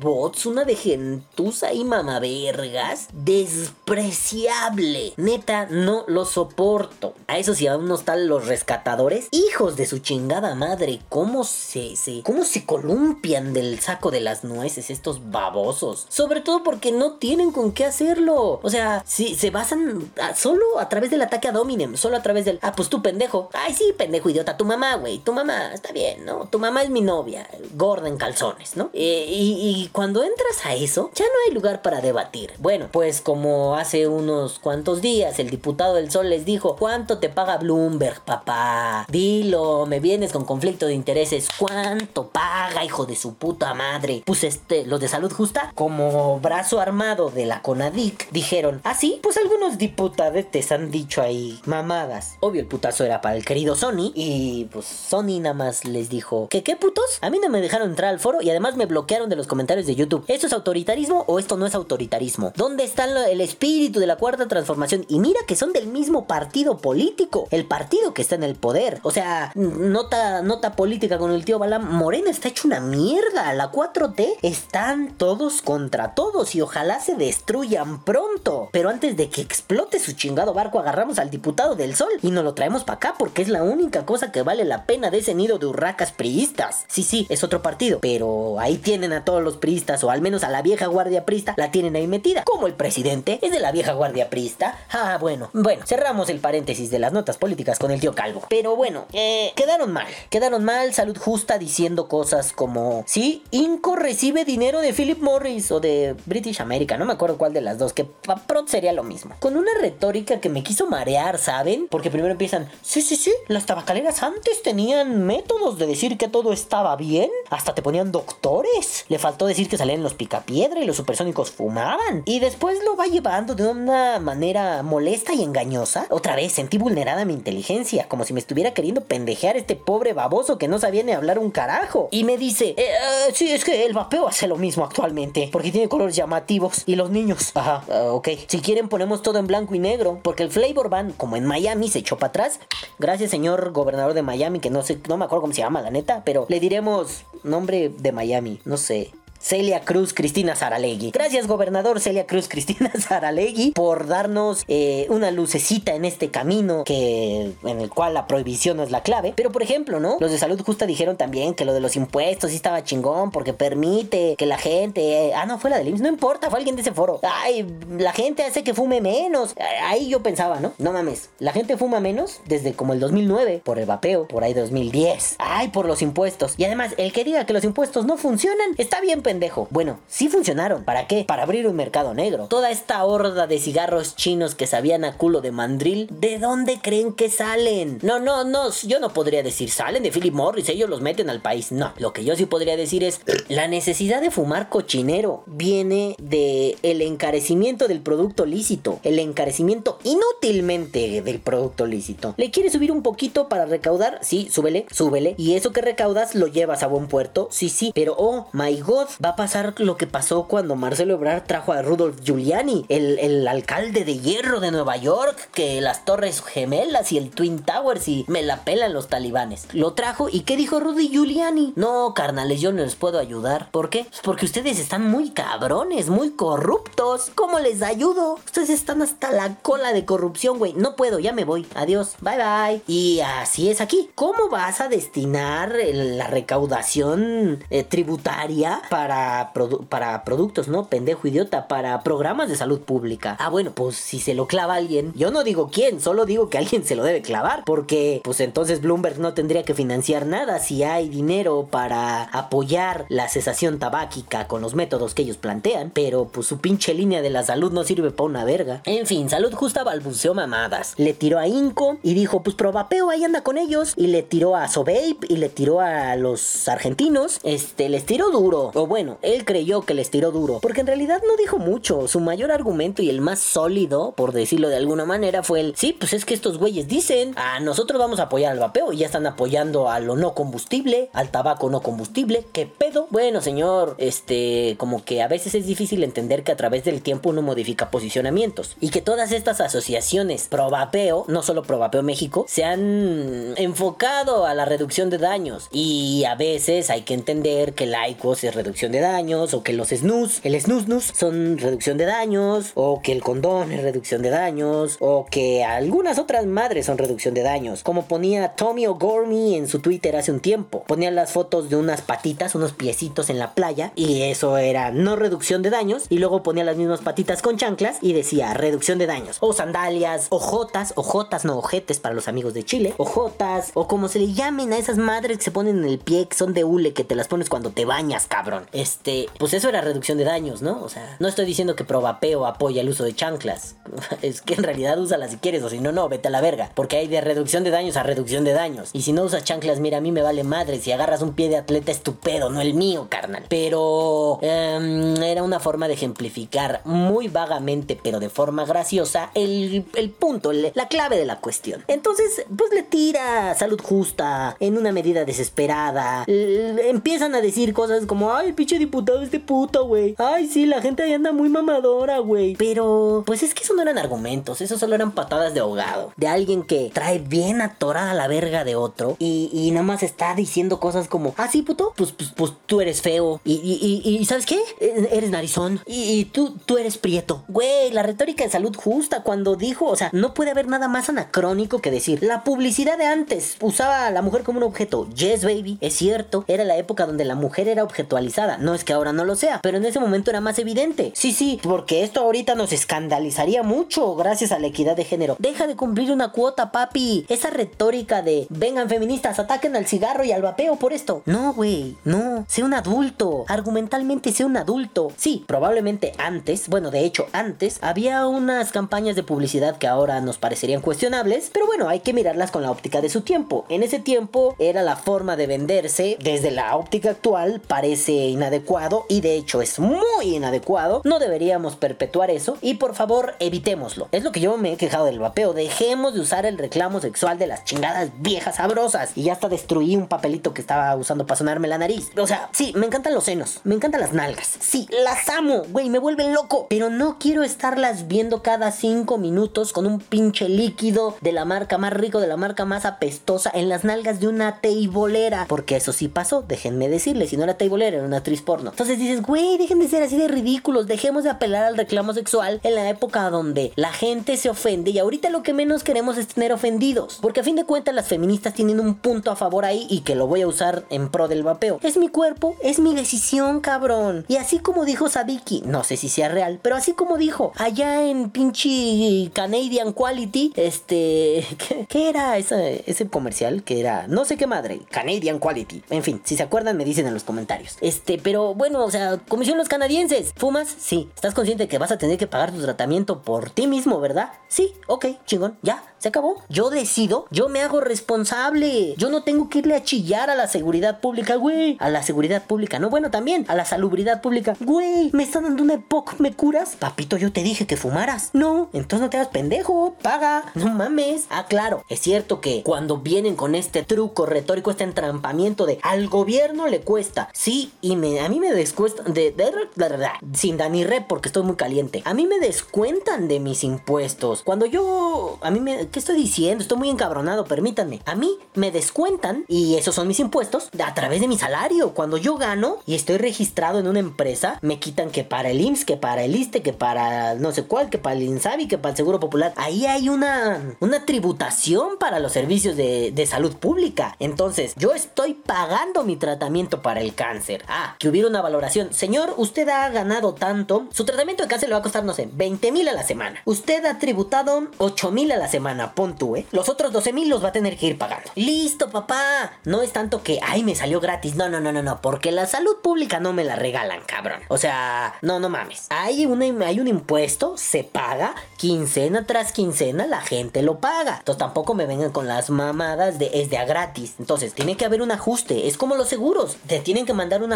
una de gentuza y mamavergas despreciable. Neta, no lo soporto. A eso si aún no están los rescatadores, hijos de su chingada madre, cómo se, cómo se columpian del saco de las nueces estos babosos. Sobre todo porque no tienen con qué hacerlo. O sea, si se basan solo a través del ataque a Dominem, solo a través del, ah, pues tú pendejo. Ay, sí, pendejo idiota, tu mamá, güey, tu mamá, está bien, ¿no? Tu mamá es mi novia, gorda en calzones, ¿no? Eh, y, cuando entras a eso, ya no hay lugar para debatir. Bueno, pues como hace unos cuantos días el diputado del Sol les dijo, ¿cuánto te paga Bloomberg, papá? Dilo, me vienes con conflicto de intereses, ¿cuánto paga, hijo de su puta madre? Pues este, los de salud justa, como brazo armado de la CONADIC, dijeron, ah, sí, pues algunos diputadetes han dicho ahí mamadas. Obvio, el putazo era para el querido Sony y pues Sony nada más les dijo, ¿que qué putos? A mí no me dejaron entrar al foro y además me bloquearon de los comentarios de YouTube. ¿Esto es autoritarismo o esto no es autoritarismo? ¿Dónde está el espíritu de la cuarta transformación? Y mira que son del mismo partido político, el partido que está en el poder. O sea, nota, nota política con el tío Balam, Morena está hecho una mierda. La 4T están todos contra todos y ojalá se destruyan pronto. Pero antes de que explote su chingado barco, agarramos al diputado del sol y nos lo traemos para acá porque es la única cosa que vale la pena de ese nido de hurracas priistas. Sí, sí, es otro partido, pero ahí tienen a todos los priistas o al menos a la vieja guardia prista la tienen ahí metida. Como el presidente es de la vieja guardia prista. Ah, bueno, bueno, cerramos el paréntesis de las notas políticas con el tío Calvo. Pero bueno, eh, quedaron mal. Quedaron mal, salud justa diciendo cosas como, sí, Inco recibe dinero de Philip Morris o de British America, no me acuerdo cuál de las dos, que pronto sería lo mismo. Con una retórica que me quiso marear, ¿saben? Porque primero empiezan, sí, sí, sí, las tabacaleras antes tenían métodos de decir que todo estaba bien, hasta te ponían doctores. Le faltó decir que salían los picapiedra y los supersónicos fumaban. Y después lo va llevando de una manera molesta y engañosa. Otra vez sentí vulnerada mi inteligencia, como si me estuviera queriendo pendejear este pobre baboso que no sabía ni hablar un carajo. Y me dice, eh, eh, sí, es que el vapeo hace lo mismo actualmente, porque tiene colores llamativos. Y los niños, ajá, ah, ok. Si quieren ponemos todo en blanco y negro, porque el flavor van, como en Miami, se echó para atrás. Gracias, señor gobernador de Miami, que no sé, no me acuerdo cómo se llama, la neta, pero le diremos nombre de Miami, no sé. Celia Cruz Cristina Saralegui. Gracias, gobernador Celia Cruz Cristina Saralegui, por darnos eh, una lucecita en este camino que en el cual la prohibición no es la clave. Pero por ejemplo, ¿no? Los de salud justa dijeron también que lo de los impuestos sí estaba chingón porque permite que la gente. ah, no, fue la del IMSS. No importa, fue alguien de ese foro. Ay, la gente hace que fume menos. Ahí yo pensaba, ¿no? No mames. La gente fuma menos desde como el 2009 por el vapeo, por ahí 2010. Ay, por los impuestos. Y además, el que diga que los impuestos no funcionan está bien pendejo. Bueno, sí funcionaron. ¿Para qué? Para abrir un mercado negro. Toda esta horda de cigarros chinos que sabían a culo de mandril, ¿de dónde creen que salen? No, no, no, yo no podría decir salen de Philip Morris, ellos los meten al país. No, lo que yo sí podría decir es la necesidad de fumar cochinero viene de el encarecimiento del producto lícito, el encarecimiento inútilmente del producto lícito. ¿Le quieres subir un poquito para recaudar? Sí, súbele, súbele. Y eso que recaudas lo llevas a buen puerto. Sí, sí, pero oh my god, va a pasar lo que pasó cuando Marcelo Ebrard trajo a Rudolf Giuliani, el, alcalde de hierro de Nueva York, que las torres gemelas y el Twin Towers y me la pelan los talibanes. Lo trajo y ¿qué dijo Rudy Giuliani? No, carnales, yo no les puedo ayudar. ¿Por qué? Pues porque ustedes están muy cabrones, muy corruptos. ¿Cómo les ayudo? Ustedes están hasta la cola de corrupción, güey. No puedo, ya me voy. Adiós. Bye bye. Y así es aquí. ¿Cómo vas a destinar la recaudación eh, tributaria para, para productos, ¿no? Pendejo idiota, para programas de salud pública. Ah, bueno, pues si se lo clava alguien, yo no digo quién, solo digo que alguien se lo debe clavar, porque pues entonces Bloomberg no tendría que financiar nada si hay dinero para apoyar la cesación tabáquica con los métodos que ellos plantean, pero pues su pinche línea de la salud no sirve para una verga. En fin, salud justa balbuceó mamadas. Le tiró a Inco y dijo, pues probapeo ahí anda con ellos. Y le tiró a Sobape y le tiró a los argentinos. Este, les tiró duro. O bueno, él creyó que les tiró duro. Porque en realidad no dijo mucho. Su mayor argumento y el más sólido, por decirlo de alguna manera, fue el, sí, pues es que estos güeyes dicen, a nosotros vamos a apoyar al vapeo y ya están apoyando a lo no combustible, al tabaco no combustible. ¿Qué pedo? Bueno, señor, este, como que a veces es difícil entender que a través del tiempo uno modifica posicionamientos. Y que todas estas asociaciones pro vapeo, no solo pro vapeo México, se han enfocado a la reducción de daños. Y a veces hay que entender que la ICOS es reducción de daños, o que los snus, el snus nus son reducción de daños, o que el condón es reducción de daños, o que algunas otras madres son reducción de daños, como ponía Tommy O'Gormy en su Twitter hace un tiempo. Ponía las fotos de unas patitas, unos piecitos en la playa, y eso era no reducción de daños, y luego ponía las mismas patitas con chanclas y decía reducción de daños, o sandalias, ojotas, ojotas, no ojetes para los amigos de Chile, ojotas, o como se le llamen a esas madres que se ponen en el pie, que son de hule, que te las pones cuando te bañas, cabrón. Este, pues eso era reducción de daños, ¿no? O sea, no estoy diciendo que Provapeo apoya el uso de chanclas. es que en realidad úsalas si quieres, o si no, no, vete a la verga. Porque hay de reducción de daños a reducción de daños. Y si no usas chanclas, mira, a mí me vale madre. Si agarras un pie de atleta estupendo, no el mío, carnal. Pero em, era una forma de ejemplificar muy vagamente, pero de forma graciosa, el, el punto, la clave de la cuestión. Entonces, pues le tira salud justa en una medida desesperada. empiezan a decir cosas como, ay, diputado este puto, güey. Ay, sí, la gente ahí anda muy mamadora, güey. Pero, pues es que eso no eran argumentos, eso solo eran patadas de ahogado. De alguien que trae bien atorada la verga de otro y, y nada más está diciendo cosas como, ah, sí, puto, pues, pues, pues tú eres feo. Y, y, y, ¿sabes qué? E, eres narizón. Y, tú, tú eres prieto. Güey, la retórica de salud justa cuando dijo, o sea, no puede haber nada más anacrónico que decir, la publicidad de antes usaba a la mujer como un objeto. Yes, baby, es cierto, era la época donde la mujer era objetualizada. No es que ahora no lo sea, pero en ese momento era más evidente. Sí, sí, porque esto ahorita nos escandalizaría mucho gracias a la equidad de género. Deja de cumplir una cuota, papi. Esa retórica de vengan feministas, ataquen al cigarro y al vapeo por esto. No, güey, no. Sé un adulto. Argumentalmente sé un adulto. Sí, probablemente antes, bueno, de hecho antes, había unas campañas de publicidad que ahora nos parecerían cuestionables, pero bueno, hay que mirarlas con la óptica de su tiempo. En ese tiempo era la forma de venderse, desde la óptica actual parece inadecuado y de hecho es muy inadecuado. No deberíamos perpetuar eso y por favor evitémoslo. Es lo que yo me he quejado del vapeo. Dejemos de usar el reclamo sexual de las chingadas viejas sabrosas. Y ya hasta destruí un papelito que estaba usando para sonarme la nariz. O sea, sí, me encantan los senos, me encantan las nalgas. Sí, las amo, güey, me vuelven loco. Pero no quiero estarlas viendo cada cinco minutos con un pinche líquido de la marca más rico, de la marca más apestosa en las nalgas de una teibolera. Porque eso sí pasó, déjenme decirles, si no era teibolera, era una actriz porno. Entonces dices, güey, dejen de ser así de ridículos, dejemos de apelar al reclamo sexual en la época donde la gente se ofende y ahorita lo que menos queremos es tener ofendidos. Porque a fin de cuentas las feministas tienen un punto a favor ahí y que lo voy a usar en pro del vapeo. Es mi cuerpo, es mi decisión, cabrón. Y así como dijo Sadiki, no sé si sea real, pero así como dijo allá en pinche Canadian Quality, este, ¿qué, era ese, ese comercial? Que era, no sé qué madre, Canadian Quality. En fin, si se acuerdan me dicen en los comentarios. Este, pero bueno, o sea, comisión los canadienses. ¿Fumas? Sí. ¿Estás consciente que vas a tener que pagar tu tratamiento por ti mismo, verdad? Sí, ok, chingón, ya, se acabó. Yo decido, yo me hago responsable. Yo no tengo que irle a chillar a la seguridad pública, güey. A la seguridad pública, no, bueno, también a la salubridad pública. Güey, me está dando una EPOC, ¿me curas? Papito, yo te dije que fumaras. No, entonces no te hagas pendejo, paga. No mames. Ah, claro, es cierto que cuando vienen con este truco retórico, este entrampamiento de al gobierno le cuesta. Sí, y me, a mí me descuesta de, de, de, sin Dani Rep porque estoy muy caliente. A mí me descuentan de mis impuestos. Cuando yo, a mí me, ¿qué estoy diciendo? Estoy muy encabronado, permítanme. A mí me descuentan y esos son mis impuestos a través de mi salario. Cuando yo gano y estoy registrado en una empresa, me quitan que para el IMSS, que para el ISTE, que para no sé cuál, que para el INSABI, que para el Seguro Popular. Ahí hay una, una tributación para los servicios de, de salud pública. Entonces, yo estoy pagando mi tratamiento para el cáncer. Ah, que hubiera una valoración. Señor, usted ha ganado tanto. Su tratamiento de cáncer le va a costar, no sé, 20 mil a la semana. Usted ha tributado 8 mil a la semana, pon tú, ¿eh? Los otros 12 mil los va a tener que ir pagando. Listo, papá. No es tanto que, ay, me salió gratis. No, no, no, no, no. Porque la salud pública no me la regalan, cabrón. O sea, no, no mames. Hay, una, hay un impuesto, se paga, quincena tras quincena, la gente lo paga. Entonces tampoco me vengan con las mamadas de es de a gratis. Entonces, tiene que haber un ajuste. Es como los seguros. Te tienen que mandar un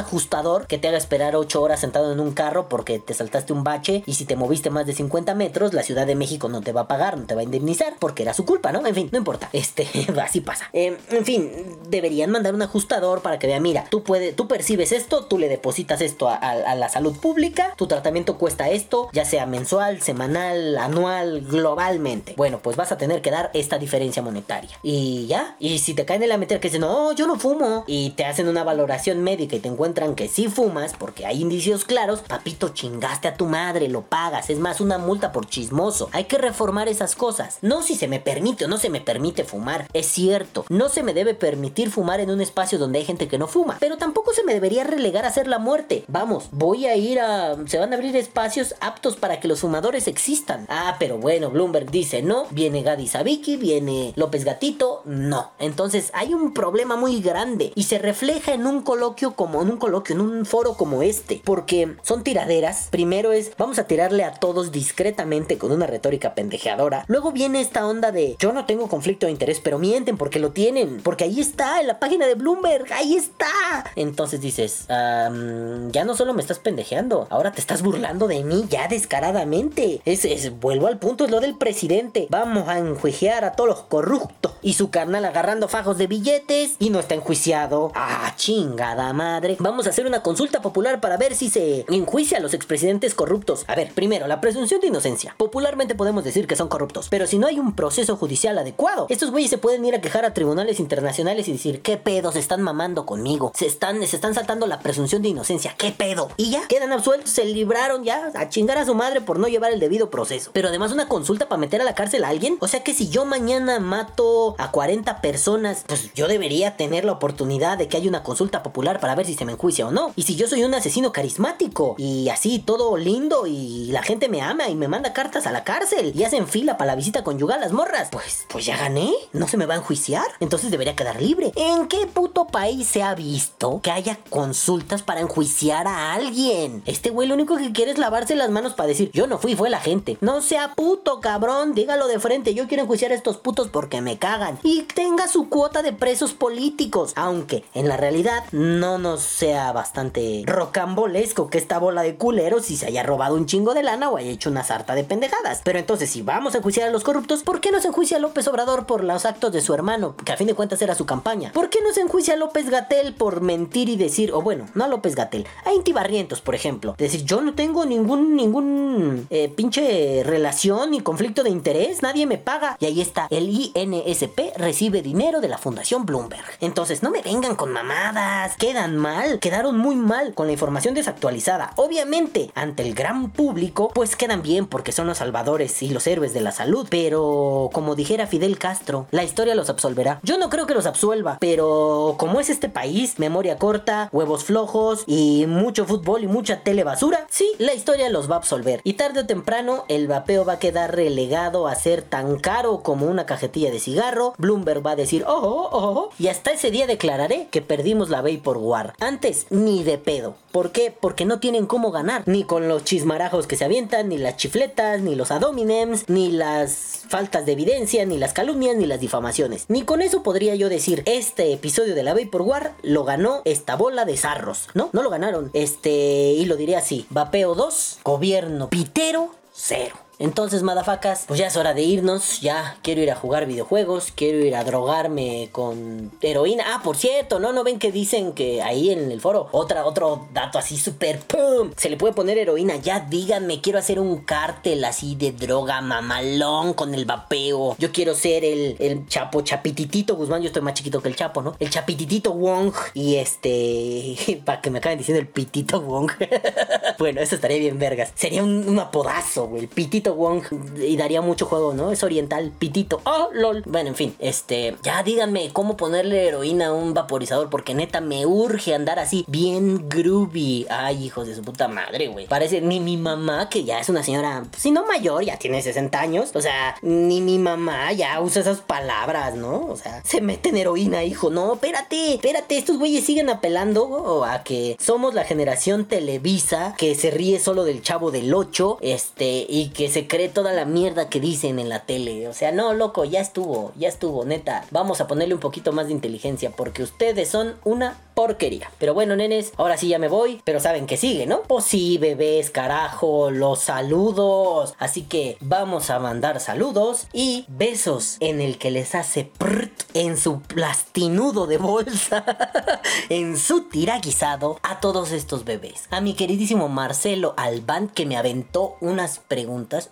que te haga esperar 8 horas sentado en un carro porque te saltaste un bache y si te moviste más de 50 metros, la Ciudad de México no te va a pagar, no te va a indemnizar porque era su culpa, ¿no? En fin, no importa. Este, así pasa. Eh, en fin, deberían mandar un ajustador para que vea, mira, tú puedes, tú percibes esto, tú le depositas esto a, la salud pública, tu tratamiento cuesta esto, ya sea mensual, semanal, anual, globalmente. Bueno, pues vas a tener que dar esta diferencia monetaria. Y ya, y si te caen en la meter que dicen, no, yo no fumo, y te hacen una valoración médica y te encuentran que si fumas, porque hay indicios claros, papito, chingaste a tu madre, lo pagas. Es más, una multa por chismoso. Hay que reformar esas cosas. No si se me permite o no se me permite fumar. Es cierto, no se me debe permitir fumar en un espacio donde hay gente que no fuma. Pero tampoco se me debería relegar a hacer la muerte. Vamos, voy a ir a... Se van a abrir espacios aptos para que los fumadores existan. Ah, pero bueno, Bloomberg dice no. Viene Gadi Sabiki, viene López Gatito. No. Entonces hay un problema muy grande. Y se refleja en un coloquio como en un coloquio, en un foro como este. Porque son tiraderas. Primero es, vamos a tirarle a todos discretamente con una retórica pendejeadora. Luego viene esta onda de, yo no tengo conflicto de interés, pero mienten porque lo tienen. Porque ahí está, en la página de Bloomberg. Ahí está. Entonces dices, ya no solo me estás pendejeando, ahora te estás burlando de mí ya descaradamente. Es, es, vuelvo al punto, es lo del presidente. Vamos a enjuiciar a todos los corruptos. Y su carnal agarrando fajos de billetes y no está enjuiciado. Ah, chingada madre. Vamos a hacer una consulta popular para ver si se enjuicia a los expresidentes corruptos. A ver, primero, la presunción de inocencia. Popularmente podemos decir que son corruptos, pero si no hay un proceso judicial adecuado, estos güeyes se pueden ir a quejar a tribunales internacionales y decir, ¿qué pedo? Se están mamando conmigo. Se están, se están saltando la presunción de inocencia. ¿Qué pedo? Y ya, quedan absueltos, se libraron ya a chingar a su madre por no llevar el debido proceso. Pero además una consulta para meter a la cárcel a alguien. O sea que si yo mañana mato a 40 personas, pues yo debería tener la oportunidad de que haya una consulta popular para ver si se me enjuicia o no. Y si yo soy un asesino carismático y así todo lindo y la gente me ama y me manda cartas a la cárcel y hacen fila para la visita conyugal las morras, pues, pues ya gané. No se me va a enjuiciar. Entonces debería quedar libre. ¿En qué puto país se ha visto que haya consultas para enjuiciar a alguien? Este güey lo único que quiere es lavarse las manos para decir, yo no fui, fue la gente. No sea puto, cabrón. Dígalo de frente. Yo quiero enjuiciar a estos putos porque me cagan. Y tenga su cuota de presos políticos. Aunque en la realidad no nos sea bastante rocambolesco que esta bola de culeros si se haya robado un chingo de lana o haya hecho una sarta de pendejadas. Pero entonces, si vamos a enjuiciar a los corruptos, ¿por qué no se enjuicia a López Obrador por los actos de su hermano? Que a fin de cuentas era su campaña. ¿Por qué no se enjuicia a López Gatel por mentir y decir, o bueno, no a López Gatel, a Inti Barrientos, por ejemplo? Decir, yo no tengo ningún, ningún eh, pinche relación ni conflicto de interés, nadie me paga. Y ahí está, el INSP recibe dinero de la Fundación Bloomberg. Entonces, no me vengan con mamadas, quedan mal, muy mal con la información desactualizada. Obviamente, ante el gran público, pues quedan bien porque son los salvadores y los héroes de la salud. Pero, como dijera Fidel Castro, la historia los absolverá. Yo no creo que los absuelva, pero como es este país, memoria corta, huevos flojos y mucho fútbol y mucha tele basura, sí, la historia los va a absolver. Y tarde o temprano, el vapeo va a quedar relegado a ser tan caro como una cajetilla de cigarro. Bloomberg va a decir, oh, oh, oh, oh" y hasta ese día declararé que perdimos la Vapor War. Antes, ni de pedo. ¿Por qué? Porque no tienen cómo ganar. Ni con los chismarajos que se avientan, ni las chifletas, ni los adominems, ni las faltas de evidencia, ni las calumnias, ni las difamaciones. Ni con eso podría yo decir, este episodio de la Vapor War lo ganó esta bola de zarros. No, no lo ganaron. Este, y lo diré así, Vapeo 2, gobierno pitero 0. Entonces, madafacas, pues ya es hora de irnos. Ya quiero ir a jugar videojuegos. Quiero ir a drogarme con heroína. Ah, por cierto, ¿no? ¿No ven que dicen que ahí en el foro? Otra, otro dato así súper ¡pum! Se le puede poner heroína. Ya díganme, quiero hacer un cártel así de droga mamalón con el vapeo. Yo quiero ser el, el chapo chapititito Guzmán. Yo estoy más chiquito que el chapo, ¿no? El chapititito Wong. Y este. para que me acaben diciendo el pitito Wong. bueno, eso estaría bien vergas. Sería un, un apodazo, güey. El pitito Wong y daría mucho juego, ¿no? Es oriental, pitito. Oh, lol. Bueno, en fin, este, ya díganme cómo ponerle heroína a un vaporizador porque neta me urge andar así bien groovy. Ay, hijos de su puta madre, güey. Parece ni mi mamá que ya es una señora, si no mayor, ya tiene 60 años, o sea, ni mi mamá ya usa esas palabras, ¿no? O sea, se meten heroína, hijo. No, espérate, espérate, estos güeyes siguen apelando a que somos la generación Televisa que se ríe solo del chavo del 8, este, y que se cree toda la mierda que dicen en la tele. O sea, no, loco, ya estuvo, ya estuvo, neta. Vamos a ponerle un poquito más de inteligencia porque ustedes son una porquería. Pero bueno, nenes, ahora sí ya me voy, pero saben que sigue, ¿no? Pues sí, bebés, carajo, los saludos. Así que vamos a mandar saludos y besos en el que les hace prrt en su plastinudo de bolsa, en su tiraguisado a todos estos bebés. A mi queridísimo Marcelo Albán que me aventó unas preguntas.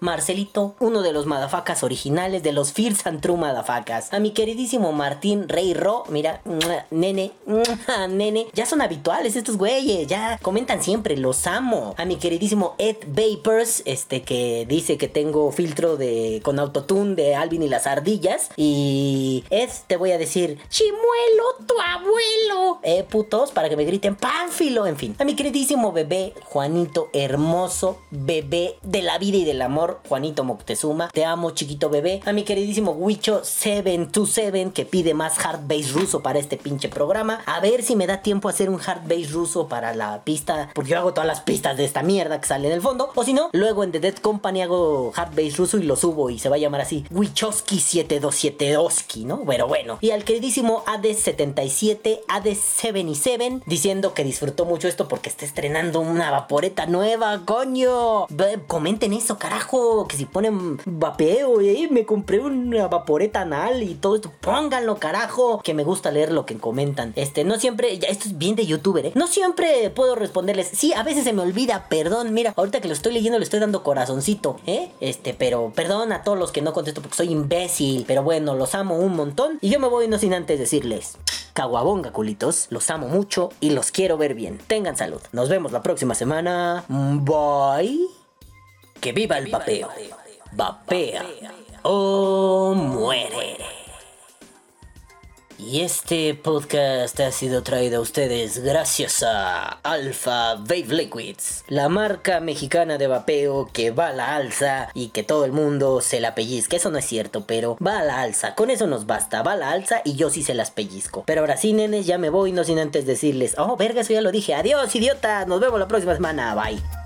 Marcelito, uno de los madafacas originales de los Fears and True madafacas. A mi queridísimo Martín Rey Ro, mira. Nene, nene, ya son habituales estos güeyes, ya comentan siempre, los amo. A mi queridísimo Ed Vapors, este que dice que tengo filtro de con autotune de Alvin y las ardillas. Y Ed, te voy a decir, Chimuelo, tu abuelo. Eh, putos, para que me griten Pánfilo, en fin. A mi queridísimo bebé, Juanito, hermoso bebé de la vida y del amor, Juanito Moctezuma. Te amo, chiquito bebé. A mi queridísimo Wicho 727 que pide más hard bass ruso para este pinche programa. A ver si me da tiempo a hacer un hard bass ruso para la pista, porque yo hago todas las pistas de esta mierda que sale en el fondo. O si no, luego en The Dead Company hago hard bass ruso y lo subo y se va a llamar así Wichowski 727 ¿no? Pero bueno. Y al queridísimo AD77, AD77, diciendo que disfrutó mucho esto porque está estrenando una vaporeta nueva, coño. comenten eso, carajo. Que si ponen vapeo, eh, me compré una vaporeta anal y todo esto. Pónganlo, carajo. Que me gusta leer lo que comentan. Este, no siempre, ya esto es bien de youtuber, ¿eh? No siempre puedo responderles. Sí, a veces se me olvida, perdón. Mira, ahorita que lo estoy leyendo le estoy dando corazoncito, ¿eh? Este, pero perdón a todos los que no contesto porque soy imbécil. Pero bueno, los amo un montón. Y yo me voy no sin antes decirles. Caguabonga, culitos. Los amo mucho y los quiero ver bien. Tengan salud. Nos vemos la próxima semana. Bye. Que viva el vapeo. Vapea o muere. Y este podcast ha sido traído a ustedes gracias a Alpha Vape Liquids, la marca mexicana de vapeo que va a la alza y que todo el mundo se la pellizca. Eso no es cierto, pero va a la alza. Con eso nos basta. Va a la alza y yo sí se las pellizco. Pero ahora sí, nenes, ya me voy, no sin antes decirles, oh, verga, eso ya lo dije. Adiós, idiota. Nos vemos la próxima semana. Bye.